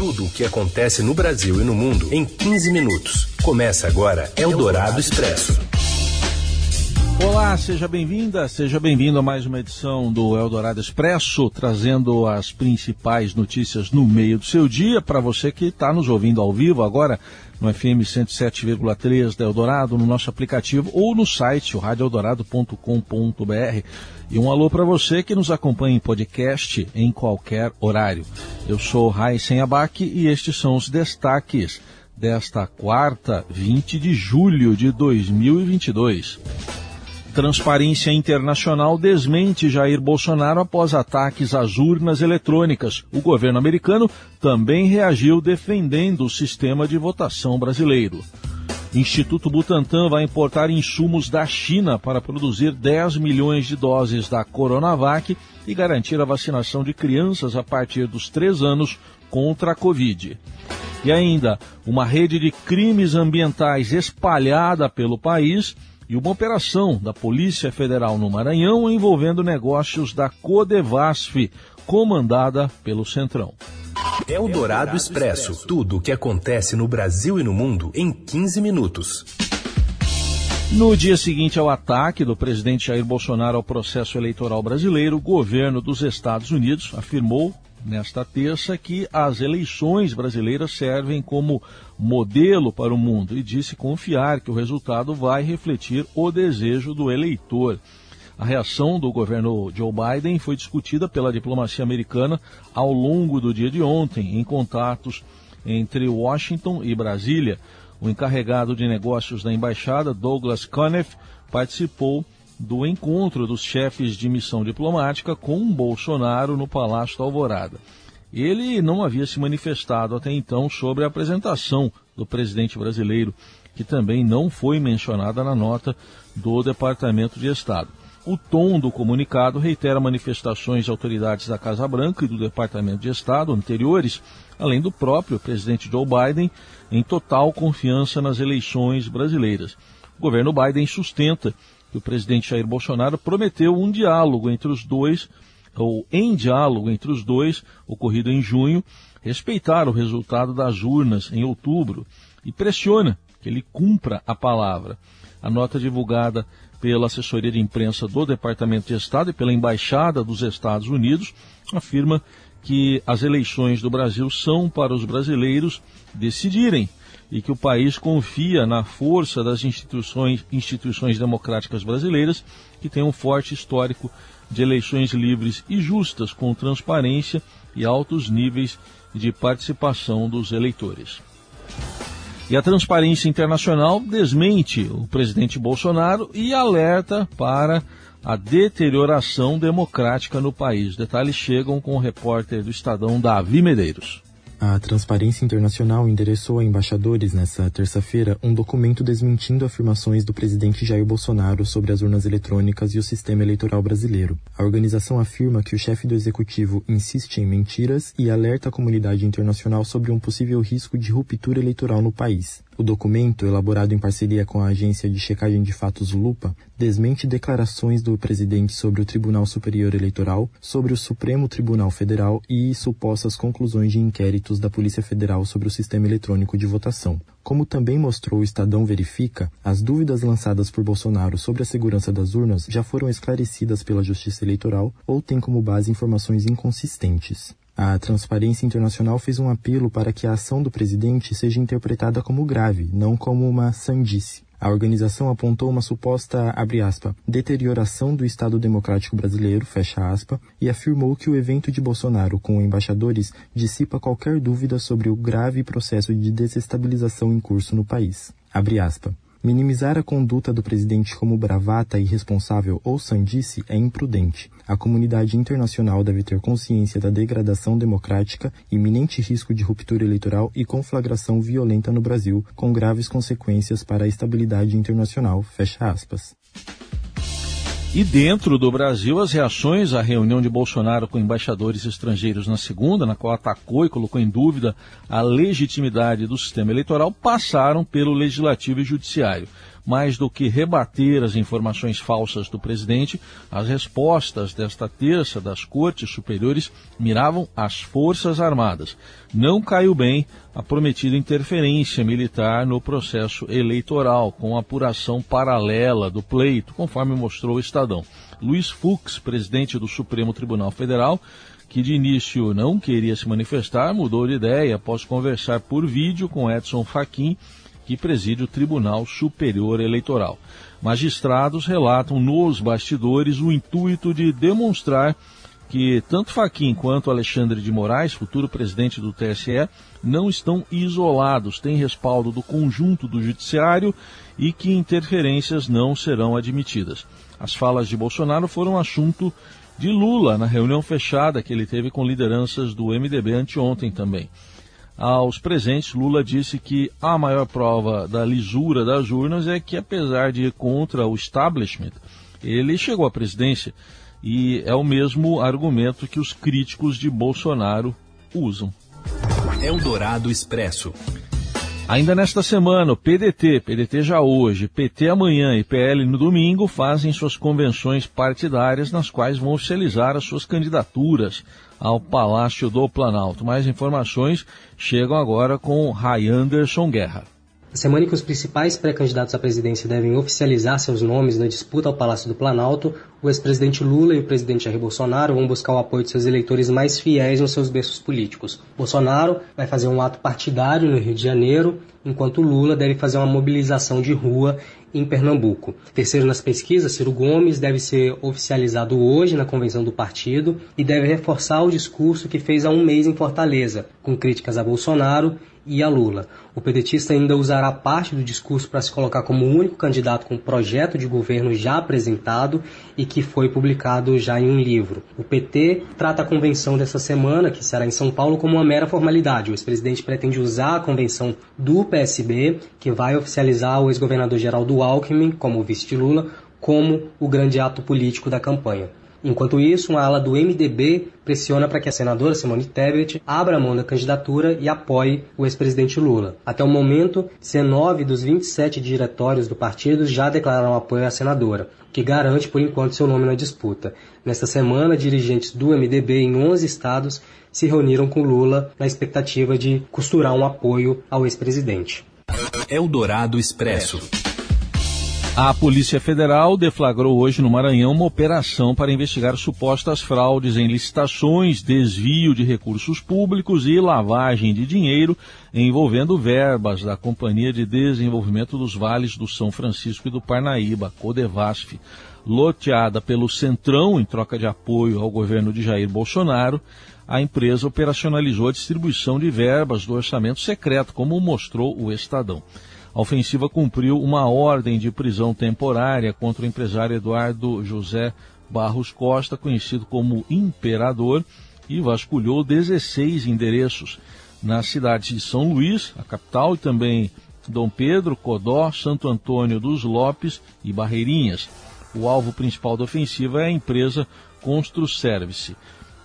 Tudo o que acontece no Brasil e no mundo em 15 minutos. Começa agora Eldorado Expresso. Olá, seja bem-vinda, seja bem-vindo a mais uma edição do Eldorado Expresso, trazendo as principais notícias no meio do seu dia para você que está nos ouvindo ao vivo agora no FM 107,3 da Eldorado, no nosso aplicativo ou no site, radioeldorado.com.br. E um alô para você que nos acompanha em podcast em qualquer horário. Eu sou Raíssen Abac e estes são os destaques desta quarta, 20 de julho de 2022. Transparência Internacional desmente Jair Bolsonaro após ataques às urnas eletrônicas. O governo americano também reagiu defendendo o sistema de votação brasileiro. Instituto Butantan vai importar insumos da China para produzir 10 milhões de doses da Coronavac e garantir a vacinação de crianças a partir dos 3 anos contra a Covid. E ainda, uma rede de crimes ambientais espalhada pelo país e uma operação da Polícia Federal no Maranhão envolvendo negócios da Codevasf, comandada pelo Centrão. É o Dourado Expresso. Tudo o que acontece no Brasil e no mundo em 15 minutos. No dia seguinte ao ataque do presidente Jair Bolsonaro ao processo eleitoral brasileiro, o governo dos Estados Unidos afirmou nesta terça que as eleições brasileiras servem como modelo para o mundo e disse confiar que o resultado vai refletir o desejo do eleitor. A reação do governo Joe Biden foi discutida pela diplomacia americana ao longo do dia de ontem, em contatos entre Washington e Brasília. O encarregado de negócios da embaixada, Douglas Conniff, participou do encontro dos chefes de missão diplomática com Bolsonaro no Palácio da Alvorada. Ele não havia se manifestado até então sobre a apresentação do presidente brasileiro, que também não foi mencionada na nota do Departamento de Estado. O tom do comunicado reitera manifestações de autoridades da Casa Branca e do Departamento de Estado anteriores, além do próprio presidente Joe Biden, em total confiança nas eleições brasileiras. O governo Biden sustenta o presidente Jair Bolsonaro prometeu um diálogo entre os dois, ou em diálogo entre os dois, ocorrido em junho, respeitar o resultado das urnas em outubro e pressiona que ele cumpra a palavra. A nota divulgada pela assessoria de imprensa do Departamento de Estado e pela Embaixada dos Estados Unidos afirma que as eleições do Brasil são para os brasileiros decidirem e que o país confia na força das instituições, instituições democráticas brasileiras, que têm um forte histórico de eleições livres e justas, com transparência e altos níveis de participação dos eleitores. E a Transparência Internacional desmente o presidente Bolsonaro e alerta para a deterioração democrática no país. Detalhes chegam com o repórter do Estadão, Davi Medeiros. A Transparência Internacional endereçou a embaixadores nesta terça-feira um documento desmentindo afirmações do presidente Jair Bolsonaro sobre as urnas eletrônicas e o sistema eleitoral brasileiro. A organização afirma que o chefe do executivo insiste em mentiras e alerta a comunidade internacional sobre um possível risco de ruptura eleitoral no país. O documento, elaborado em parceria com a agência de checagem de fatos Lupa, desmente declarações do presidente sobre o Tribunal Superior Eleitoral, sobre o Supremo Tribunal Federal e supostas conclusões de inquéritos da Polícia Federal sobre o sistema eletrônico de votação. Como também mostrou o Estadão Verifica, as dúvidas lançadas por Bolsonaro sobre a segurança das urnas já foram esclarecidas pela Justiça Eleitoral ou têm como base informações inconsistentes. A Transparência Internacional fez um apelo para que a ação do presidente seja interpretada como grave, não como uma sandice. A organização apontou uma suposta, aspa, deterioração do Estado Democrático Brasileiro, aspa, e afirmou que o evento de Bolsonaro com embaixadores dissipa qualquer dúvida sobre o grave processo de desestabilização em curso no país. Minimizar a conduta do presidente como bravata irresponsável ou sandice é imprudente. A comunidade internacional deve ter consciência da degradação democrática, iminente risco de ruptura eleitoral e conflagração violenta no Brasil, com graves consequências para a estabilidade internacional. Fecha aspas. E dentro do Brasil, as reações à reunião de Bolsonaro com embaixadores estrangeiros na segunda, na qual atacou e colocou em dúvida a legitimidade do sistema eleitoral, passaram pelo Legislativo e Judiciário. Mais do que rebater as informações falsas do presidente, as respostas desta terça das cortes superiores miravam as Forças Armadas. Não caiu bem a prometida interferência militar no processo eleitoral, com apuração paralela do pleito, conforme mostrou o Estadão. Luiz Fux, presidente do Supremo Tribunal Federal, que de início não queria se manifestar, mudou de ideia após conversar por vídeo com Edson Fachin, que preside o Tribunal Superior Eleitoral. Magistrados relatam nos bastidores o intuito de demonstrar que tanto Fachin quanto Alexandre de Moraes, futuro presidente do TSE, não estão isolados, têm respaldo do conjunto do judiciário e que interferências não serão admitidas. As falas de Bolsonaro foram assunto de Lula na reunião fechada que ele teve com lideranças do MDB anteontem também. Aos presentes, Lula disse que a maior prova da lisura das urnas é que, apesar de ir contra o establishment, ele chegou à presidência e é o mesmo argumento que os críticos de Bolsonaro usam. Eldorado Expresso. Ainda nesta semana, o PDT, PDT já hoje, PT amanhã e PL no domingo fazem suas convenções partidárias nas quais vão oficializar as suas candidaturas ao Palácio do Planalto. Mais informações chegam agora com Ray Anderson Guerra. A semana em que os principais pré-candidatos à presidência devem oficializar seus nomes na disputa ao Palácio do Planalto, o ex-presidente Lula e o presidente Jair Bolsonaro vão buscar o apoio de seus eleitores mais fiéis nos seus berços políticos. Bolsonaro vai fazer um ato partidário no Rio de Janeiro, enquanto Lula deve fazer uma mobilização de rua em Pernambuco. Terceiro nas pesquisas, Ciro Gomes deve ser oficializado hoje na convenção do partido e deve reforçar o discurso que fez há um mês em Fortaleza, com críticas a Bolsonaro e a Lula. O pedetista ainda usará parte do discurso para se colocar como o único candidato com projeto de governo já apresentado e que foi publicado já em um livro. O PT trata a convenção dessa semana, que será em São Paulo, como uma mera formalidade. O ex-presidente pretende usar a convenção do PSB, que vai oficializar o ex-governador Geraldo Alckmin como vice de Lula, como o grande ato político da campanha. Enquanto isso, uma ala do MDB pressiona para que a senadora Simone Tebet abra mão da candidatura e apoie o ex-presidente Lula. Até o momento, 19 dos 27 diretórios do partido já declararam apoio à senadora, o que garante por enquanto seu nome na disputa. Nesta semana, dirigentes do MDB em 11 estados se reuniram com Lula na expectativa de costurar um apoio ao ex-presidente. Eldorado Expresso. A Polícia Federal deflagrou hoje no Maranhão uma operação para investigar supostas fraudes em licitações, desvio de recursos públicos e lavagem de dinheiro envolvendo verbas da Companhia de Desenvolvimento dos Vales do São Francisco e do Parnaíba, Codevasf, loteada pelo Centrão em troca de apoio ao governo de Jair Bolsonaro. A empresa operacionalizou a distribuição de verbas do orçamento secreto, como mostrou o Estadão. A ofensiva cumpriu uma ordem de prisão temporária contra o empresário Eduardo José Barros Costa, conhecido como Imperador, e vasculhou 16 endereços nas cidades de São Luís, a capital, e também Dom Pedro, Codó, Santo Antônio dos Lopes e Barreirinhas. O alvo principal da ofensiva é a empresa Construservice.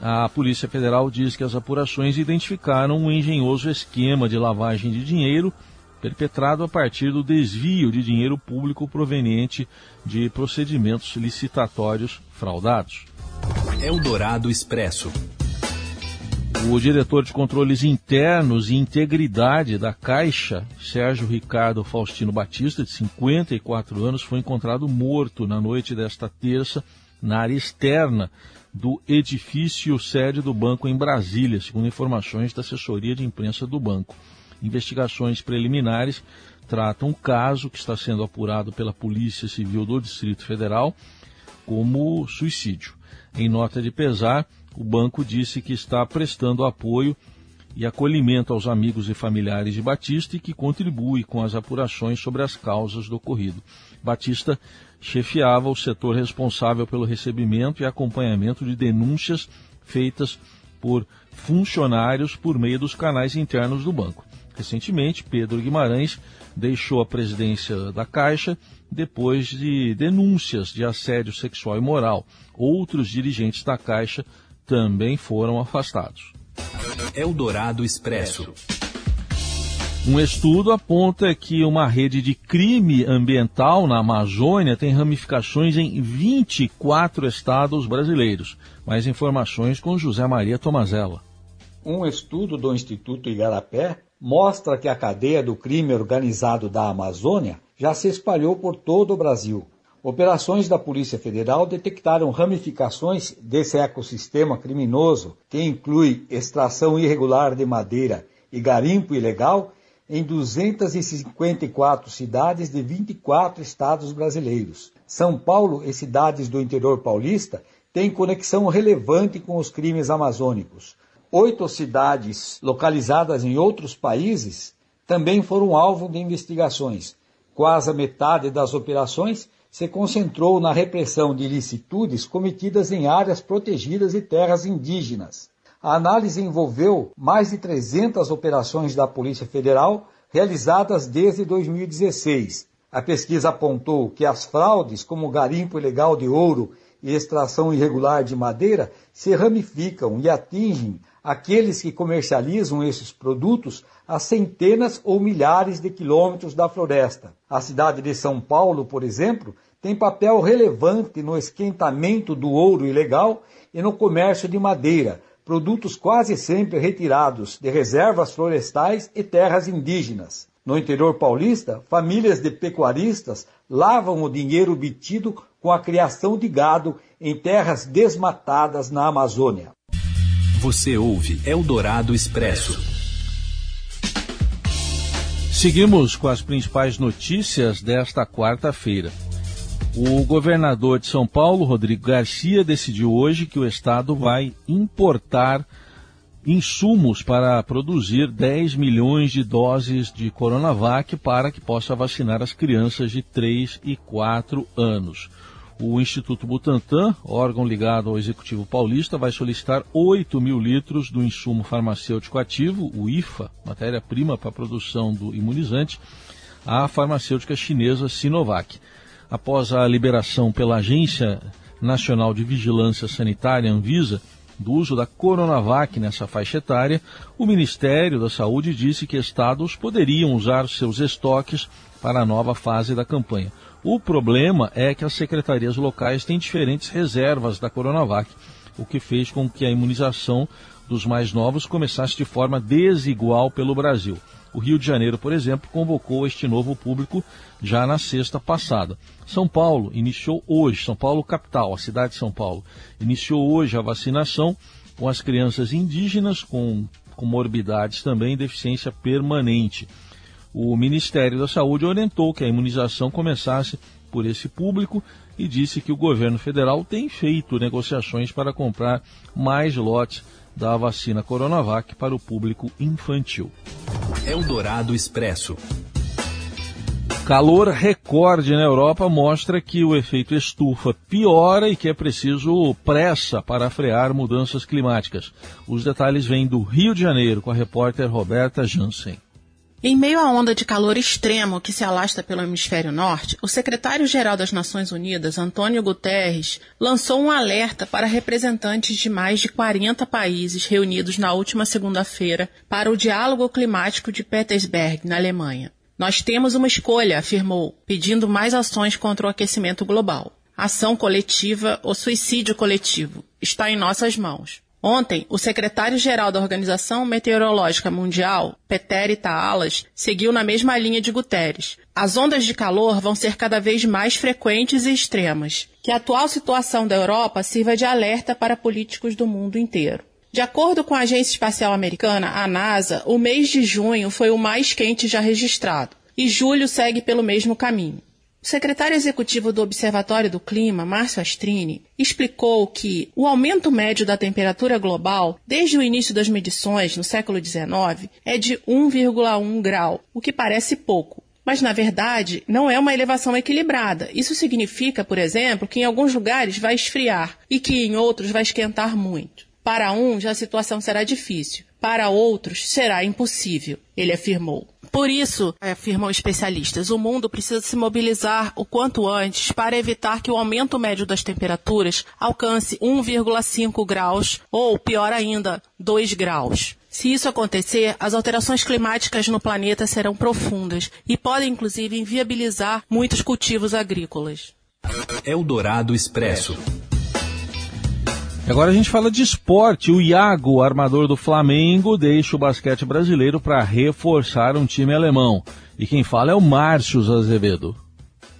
A Polícia Federal diz que as apurações identificaram um engenhoso esquema de lavagem de dinheiro perpetrado a partir do desvio de dinheiro público proveniente de procedimentos licitatórios fraudados. Eldorado Expresso. O diretor de controles internos e integridade da Caixa, Sérgio Ricardo Faustino Batista, de 54 anos, foi encontrado morto na noite desta terça na área externa do edifício sede do banco em Brasília, segundo informações da assessoria de imprensa do banco. Investigações preliminares tratam o caso que está sendo apurado pela Polícia Civil do Distrito Federal como suicídio. Em nota de pesar, o banco disse que está prestando apoio e acolhimento aos amigos e familiares de Batista e que contribui com as apurações sobre as causas do ocorrido. Batista chefiava o setor responsável pelo recebimento e acompanhamento de denúncias feitas por funcionários por meio dos canais internos do banco. Recentemente, Pedro Guimarães deixou a presidência da Caixa depois de denúncias de assédio sexual e moral. Outros dirigentes da Caixa também foram afastados. Eldorado Expresso. Um estudo aponta que uma rede de crime ambiental na Amazônia tem ramificações em 24 estados brasileiros. Mais informações com José Maria Tomazella. Um estudo do Instituto Igarapé mostra que a cadeia do crime organizado da Amazônia já se espalhou por todo o Brasil. Operações da Polícia Federal detectaram ramificações desse ecossistema criminoso, que inclui extração irregular de madeira e garimpo ilegal em 254 cidades de 24 estados brasileiros. São Paulo e cidades do interior paulista têm conexão relevante com os crimes amazônicos. Oito cidades localizadas em outros países também foram alvo de investigações. Quase a metade das operações se concentrou na repressão de ilicitudes cometidas em áreas protegidas e terras indígenas. A análise envolveu mais de 300 operações da Polícia Federal realizadas desde 2016. A pesquisa apontou que as fraudes, como garimpo ilegal de ouro e extração irregular de madeira, se ramificam e atingem aqueles que comercializam esses produtos a centenas ou milhares de quilômetros da floresta. A cidade de São Paulo, por exemplo, tem papel relevante no esquentamento do ouro ilegal e no comércio de madeira, produtos quase sempre retirados de reservas florestais e terras indígenas. No interior paulista, famílias de pecuaristas lavam o dinheiro obtido com a criação de gado em terras desmatadas na Amazônia. Você ouve Eldorado Expresso. Seguimos com as principais notícias desta quarta-feira. O governador de São Paulo, Rodrigo Garcia, decidiu hoje que o estado vai importar insumos para produzir 10 milhões de doses de Coronavac para que possa vacinar as crianças de 3 e 4 anos. O Instituto Butantan, órgão ligado ao Executivo Paulista, vai solicitar 8 mil litros do insumo farmacêutico ativo, o IFA, matéria-prima para a produção do imunizante, à farmacêutica chinesa Sinovac após a liberação pela Agência Nacional de Vigilância Sanitária, Anvisa, do uso da Coronavac nessa faixa etária, o Ministério da Saúde disse que estados poderiam usar seus estoques para a nova fase da campanha. O problema é que as secretarias locais têm diferentes reservas da Coronavac, o que fez com que a imunização dos mais novos começasse de forma desigual pelo Brasil. O Rio de Janeiro, por exemplo, convocou este novo público já na sexta passada. São Paulo iniciou hoje, São Paulo capital, a cidade de São Paulo, iniciou hoje a vacinação com as crianças indígenas com comorbidades também deficiência permanente. O Ministério da Saúde orientou que a imunização começasse por esse público e disse que o governo federal tem feito negociações para comprar mais lotes da vacina Coronavac para o público infantil. Eldorado Expresso. Calor recorde na Europa mostra que o efeito estufa piora e que é preciso pressa para frear mudanças climáticas. Os detalhes vêm do Rio de Janeiro com a repórter Roberta Jansen. Em meio à onda de calor extremo que se alasta pelo hemisfério norte, o secretário-geral das Nações Unidas, Antônio Guterres, lançou um alerta para representantes de mais de 40 países reunidos na última segunda-feira para o Diálogo Climático de Petersberg, na Alemanha. Nós temos uma escolha, afirmou, pedindo mais ações contra o aquecimento global. Ação coletiva ou suicídio coletivo está em nossas mãos. Ontem, o secretário-geral da Organização Meteorológica Mundial, Peter Taalas, seguiu na mesma linha de Guterres. As ondas de calor vão ser cada vez mais frequentes e extremas. Que a atual situação da Europa sirva de alerta para políticos do mundo inteiro. De acordo com a Agência Espacial Americana, a NASA, o mês de junho foi o mais quente já registrado, e julho segue pelo mesmo caminho. O secretário executivo do Observatório do Clima, Márcio Astrini, explicou que o aumento médio da temperatura global desde o início das medições, no século XIX, é de 1,1 grau, o que parece pouco. Mas, na verdade, não é uma elevação equilibrada. Isso significa, por exemplo, que em alguns lugares vai esfriar e que em outros vai esquentar muito. Para uns, a situação será difícil. Para outros, será impossível, ele afirmou. Por isso, afirmam especialistas, o mundo precisa se mobilizar o quanto antes para evitar que o aumento médio das temperaturas alcance 1,5 graus ou, pior ainda, 2 graus. Se isso acontecer, as alterações climáticas no planeta serão profundas e podem inclusive inviabilizar muitos cultivos agrícolas. Eldorado Expresso. Agora a gente fala de esporte. O Iago, armador do Flamengo, deixa o basquete brasileiro para reforçar um time alemão. E quem fala é o Márcio Azevedo.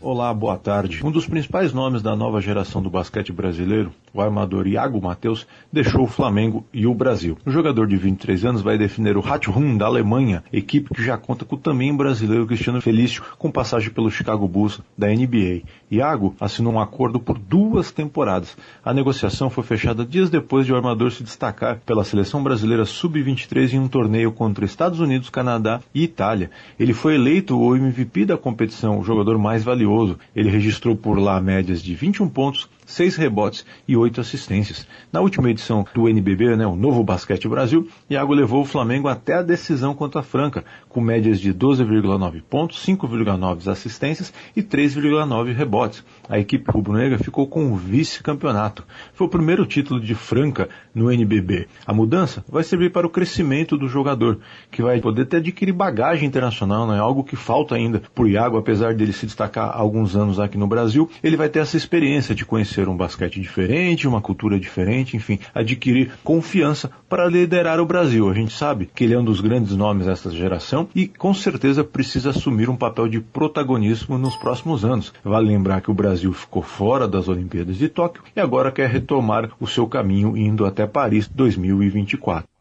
Olá, boa tarde. Um dos principais nomes da nova geração do basquete brasileiro, o armador Iago Matheus, deixou o Flamengo e o Brasil. O jogador de 23 anos vai definir o Hattrum da Alemanha, equipe que já conta com também o brasileiro Cristiano Felício, com passagem pelo Chicago Bulls da NBA. Iago assinou um acordo por duas temporadas. A negociação foi fechada dias depois de o armador se destacar pela seleção brasileira sub-23 em um torneio contra Estados Unidos, Canadá e Itália. Ele foi eleito o MVP da competição, o jogador mais valioso. Ele registrou por lá médias de 21 pontos, seis rebotes e oito assistências. Na última edição do NBB, né, o Novo Basquete Brasil, Iago levou o Flamengo até a decisão contra a Franca, com médias de 12,9 pontos, 5,9 assistências e 3,9 rebotes. A equipe rubro-negra ficou com o vice-campeonato. Foi o primeiro título de Franca no NBB. A mudança vai servir para o crescimento do jogador, que vai poder ter adquirir bagagem internacional, é algo que falta ainda o Iago, apesar dele se destacar há alguns anos aqui no Brasil, ele vai ter essa experiência de conhecer um basquete diferente, uma cultura diferente, enfim, adquirir confiança para liderar o Brasil. A gente sabe que ele é um dos grandes nomes dessa geração e com certeza precisa assumir um papel de protagonismo nos próximos anos. Vale lembrar que o Brasil ficou fora das Olimpíadas de Tóquio e agora quer retomar o seu caminho indo até Paris 2024.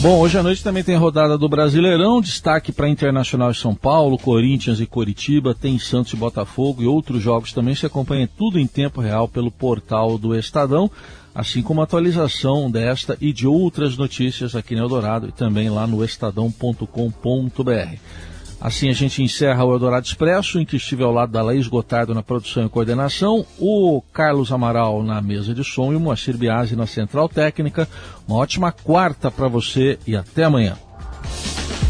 Bom, hoje à noite também tem rodada do Brasileirão, destaque para Internacional de São Paulo, Corinthians e Coritiba, tem Santos e Botafogo e outros jogos também. Se acompanha tudo em tempo real pelo portal do Estadão, assim como atualização desta e de outras notícias aqui no Eldorado e também lá no estadão.com.br. Assim a gente encerra o Eldorado Expresso, em que estive ao lado da Laís Gotardo na produção e coordenação, o Carlos Amaral na mesa de som e o Moacir Biasi na central técnica. Uma ótima quarta para você e até amanhã.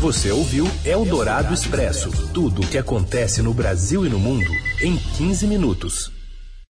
Você ouviu Eldorado Expresso tudo o que acontece no Brasil e no mundo em 15 minutos.